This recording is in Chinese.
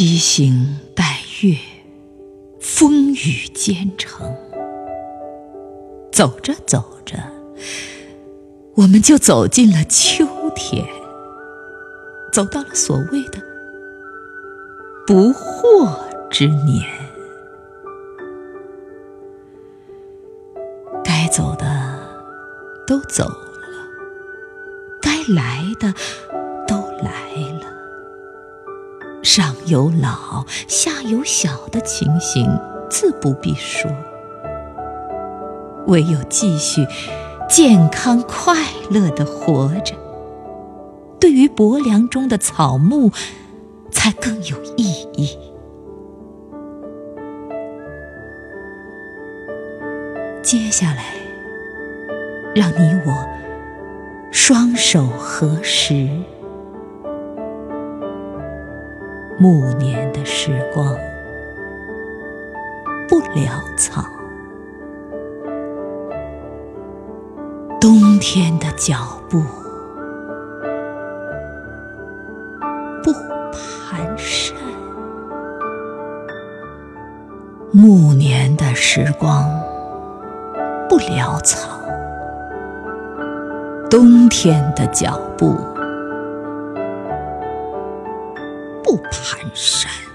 披星戴月，风雨兼程。走着走着，我们就走进了秋天，走到了所谓的不惑之年。该走的都走了，该来的上有老，下有小的情形，自不必说。唯有继续健康快乐的活着，对于薄凉中的草木，才更有意义。接下来，让你我双手合十，暮年的时光。不潦草。冬天的脚步。不蹒跚，暮年的时光。不潦草，冬天的脚步。不蹒跚。